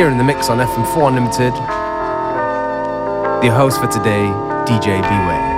Here in the mix on FM4 Unlimited. The host for today, DJ Beware.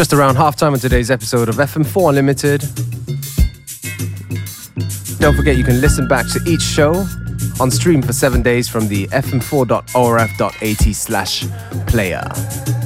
Just around halftime on today's episode of FM4 Unlimited. Don't forget you can listen back to each show on stream for seven days from the fm4.orf.at slash player.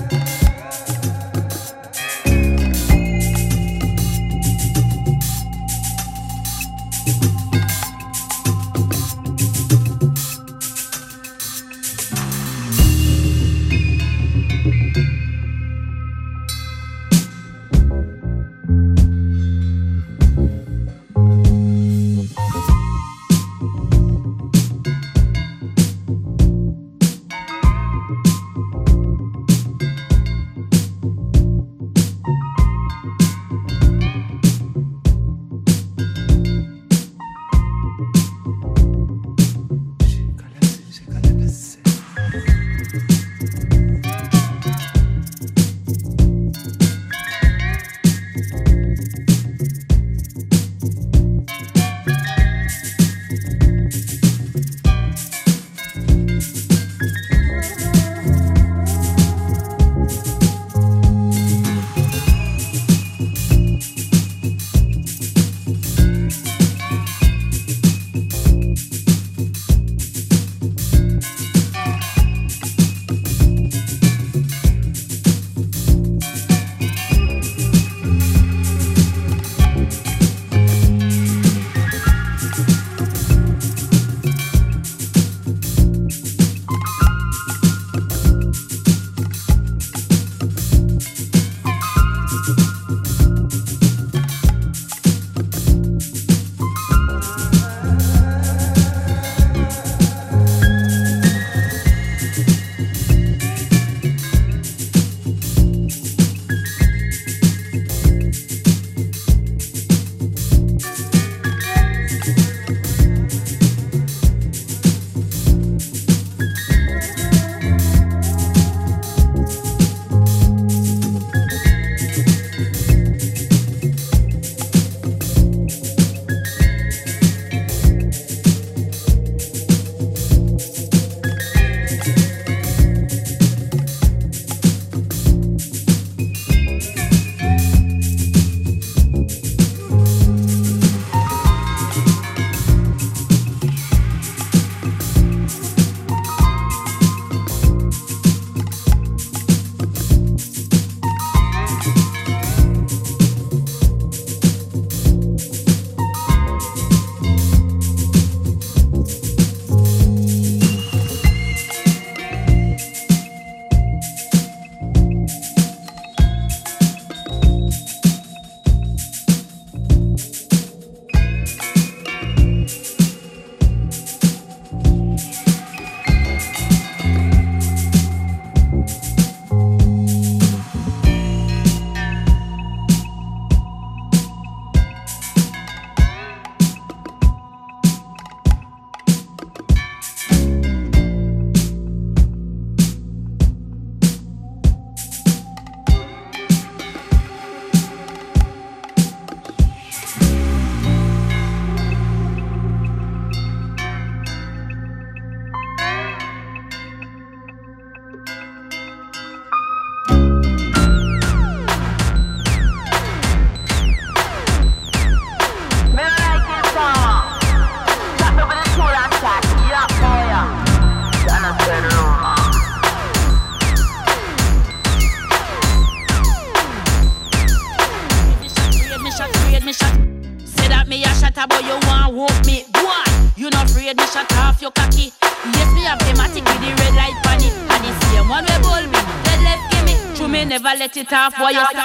It off while you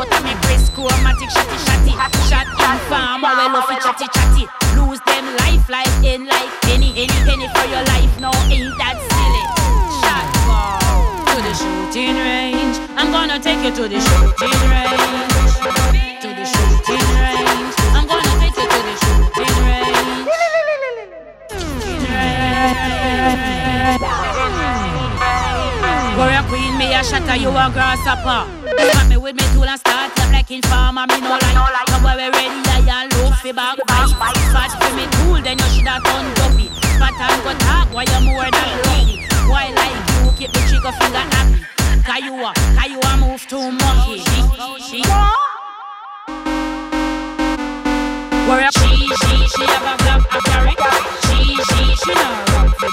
out of me breast, chromatic, shitty, shatty. shot informer, well off it, chatty, chatty. Lose them life, life in life, any, any penny for your life, no, ain't that silly. Shot to the shooting range. I'm gonna take you to the shooting range. To the shooting range. I'm gonna take you to the shooting range. Shooting range a queen, me a shatter you a grasshopper. Got me with me tool and start up like in farmer. Me no like. Come where we ready, I and low fi back bite. Fast for me tool, then you shoulda done dopey. Fat and go talk, why you more than lucky? Why like you keep the trigger finger happy? Cause you a, cause you a move too much. She, she. Where a she, she, she have a black a carry. She, she, she no for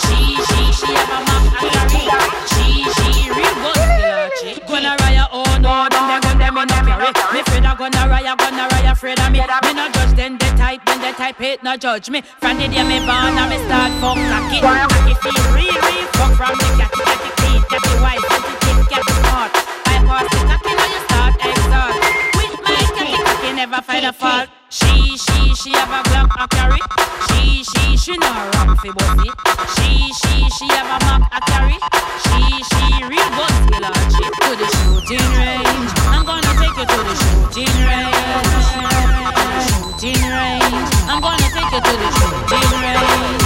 She, she, she have a map a carry. She, she real good for Gonna raya, oh no, them they gun them in a carry. Me afraid a gonna raya, gonna raya, afraid of me. Me no judge them, they type, then they type it, no judge me. From the day me born, I me start fuck cocky. Cocky feel real, real fuck from the catty, catty clean, white, catty thick, catty smart. I pass the cocky, now you start exalt. With my catty, cocky never find a fault. She, she, she have a glam a carry. She, she, she no ram fi buffy. She, she, she have a map a carry. She, she real gun skill a chick to the shooting range. I'm gonna take you to the shooting range. Shooting range. I'm gonna take you to the shooting range.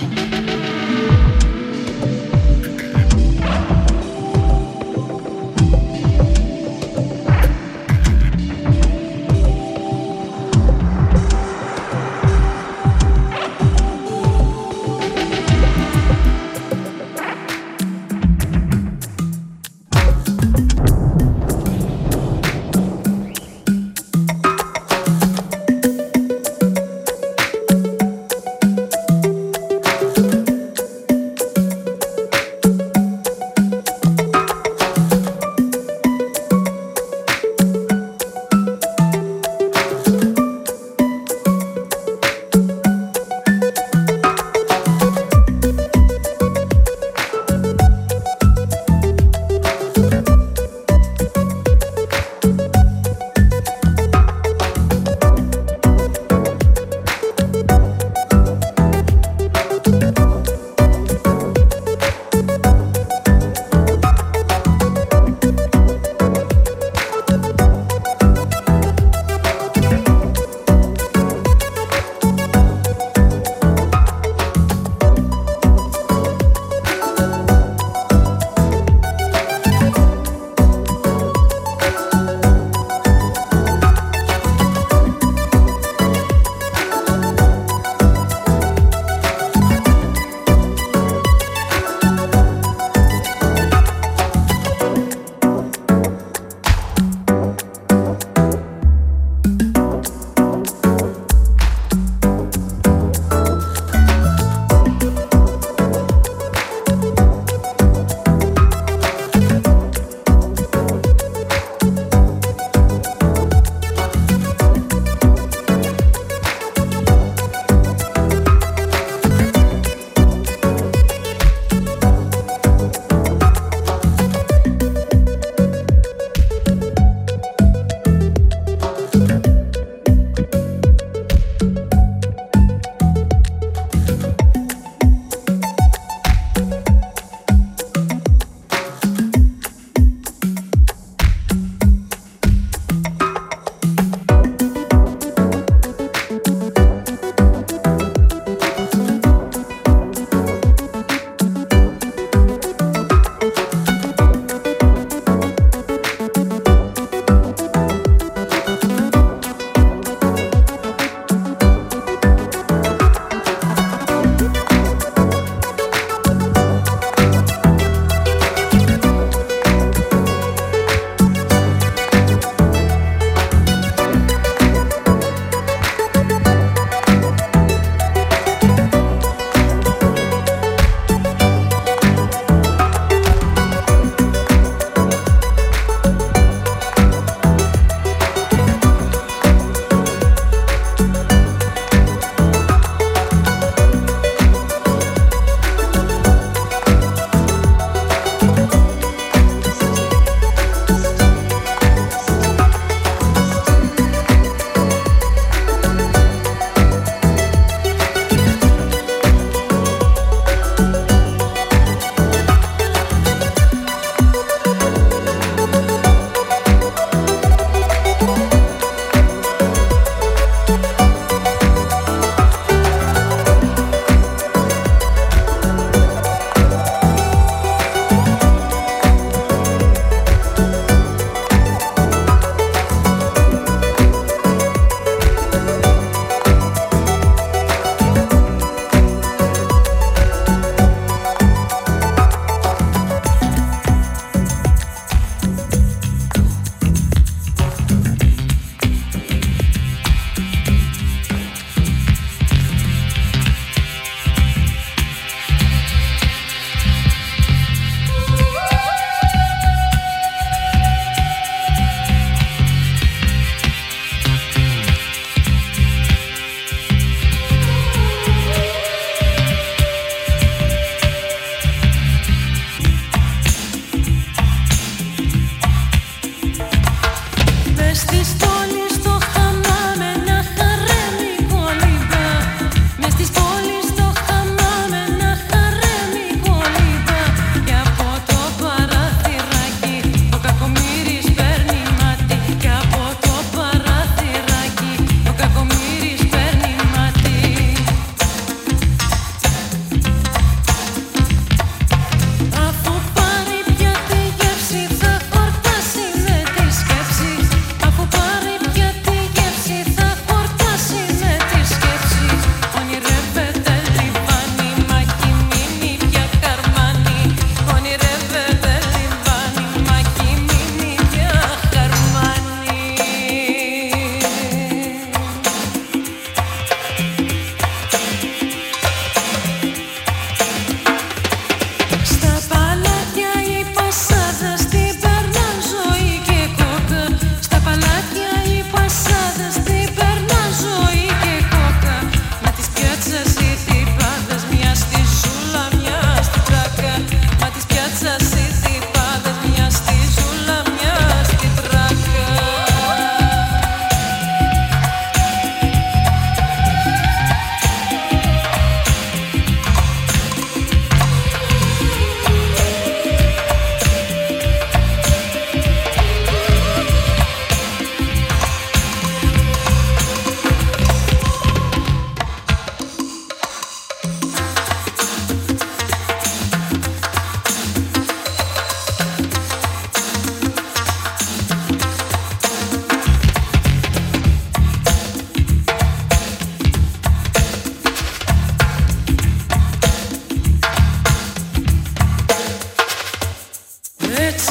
Yeah.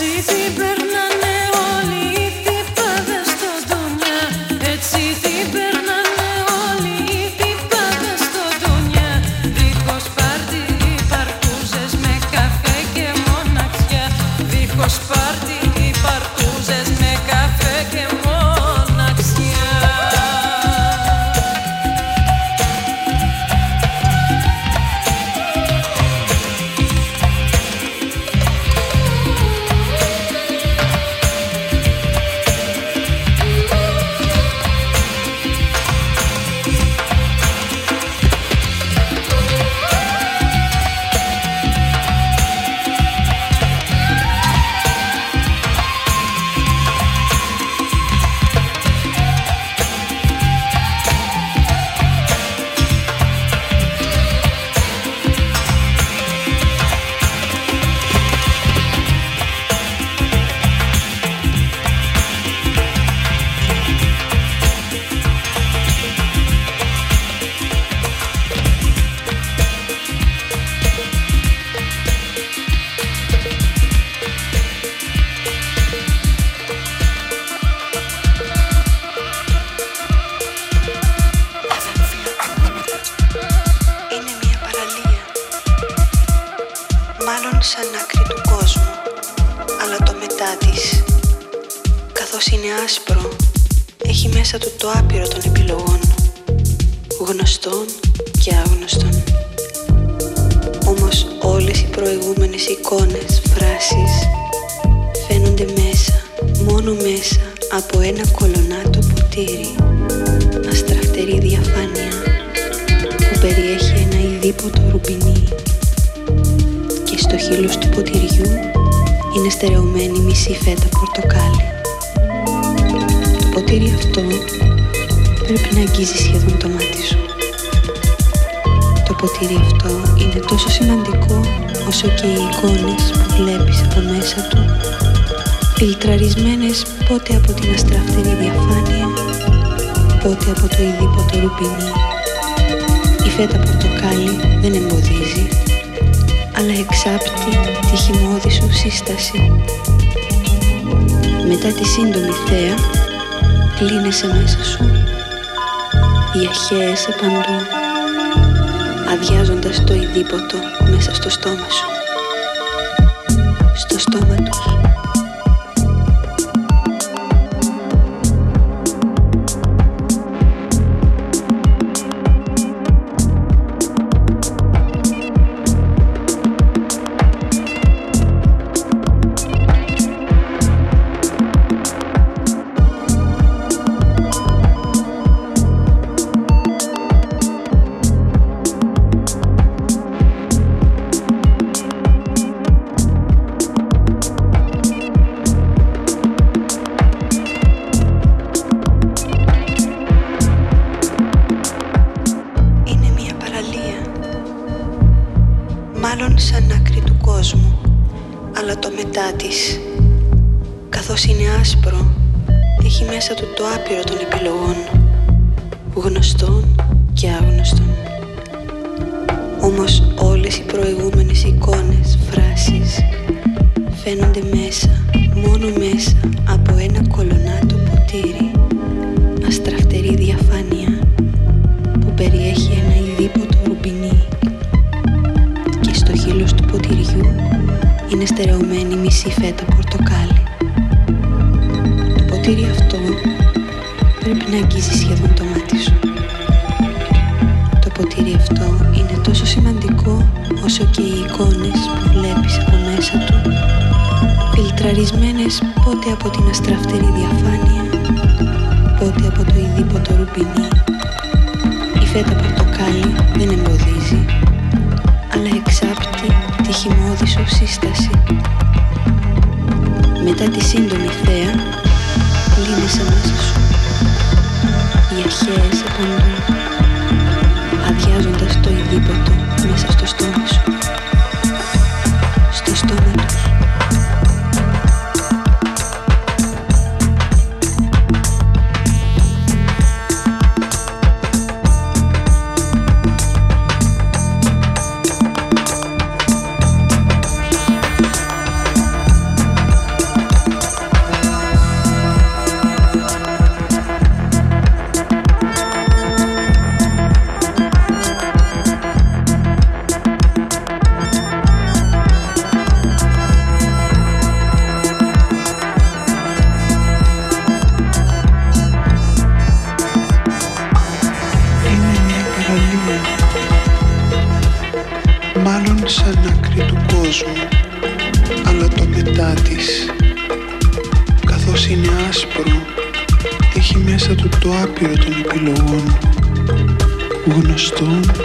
si, si, perdí. προηγούμενες εικόνες, φράσεις φαίνονται μέσα, μόνο μέσα από ένα κολονάτο ποτήρι αστραφτερή διαφάνεια που περιέχει ένα ειδήποτο ρουμπινί και στο χείλος του ποτηριού είναι στερεωμένη μισή φέτα πορτοκάλι. Το ποτήρι αυτό πρέπει να αγγίζει σχεδόν το μάτι σου. Το ποτήρι αυτό είναι τόσο σημαντικό όσο και οι εικόνες που βλέπεις από μέσα του, φιλτραρισμένες πότε από την αστραφτερή διαφάνεια, πότε από το ειδήποτο ρουπινί. Η φέτα πορτοκάλι δεν εμποδίζει, αλλά εξάπτει τη χυμώδη σου σύσταση. Μετά τη σύντομη θέα, κλείνεσαι μέσα σου, διαχέεσαι παντού, αδειάζοντας το ειδήποτο μέσα στο στόμα σου. Στο στόμα τους. μάλλον σαν άκρη του κόσμου, αλλά το μετά της. Καθώς είναι άσπρο, έχει μέσα του το άπειρο των επιλογών, γνωστών και άγνωστων. Όμως όλες οι προηγούμενες εικόνες, φράσεις, φαίνονται μέσα, μόνο μέσα, από ένα κολονάτο ποτήρι, αστραφτερή διαφάνεια, που περιέχει ένα είναι στερεωμένη μισή φέτα πορτοκάλι. Το ποτήρι αυτό πρέπει να αγγίζει σχεδόν το μάτι σου. Το ποτήρι αυτό είναι τόσο σημαντικό όσο και οι εικόνες που βλέπεις από μέσα του φιλτραρισμένες πότε από την αστραφτερή διαφάνεια πότε από το ειδήποτο ρουπινί. Η φέτα πορτοκάλι δεν εμποδίζει τη χυμώδη σύσταση. Μετά τη σύντομη θέα, κλείνεσαι μέσα σου. Οι αρχαίε επαντούν, αδειάζοντας το ειδήποτε μέσα στο στόμα σου. Στο στόμα του. Boom.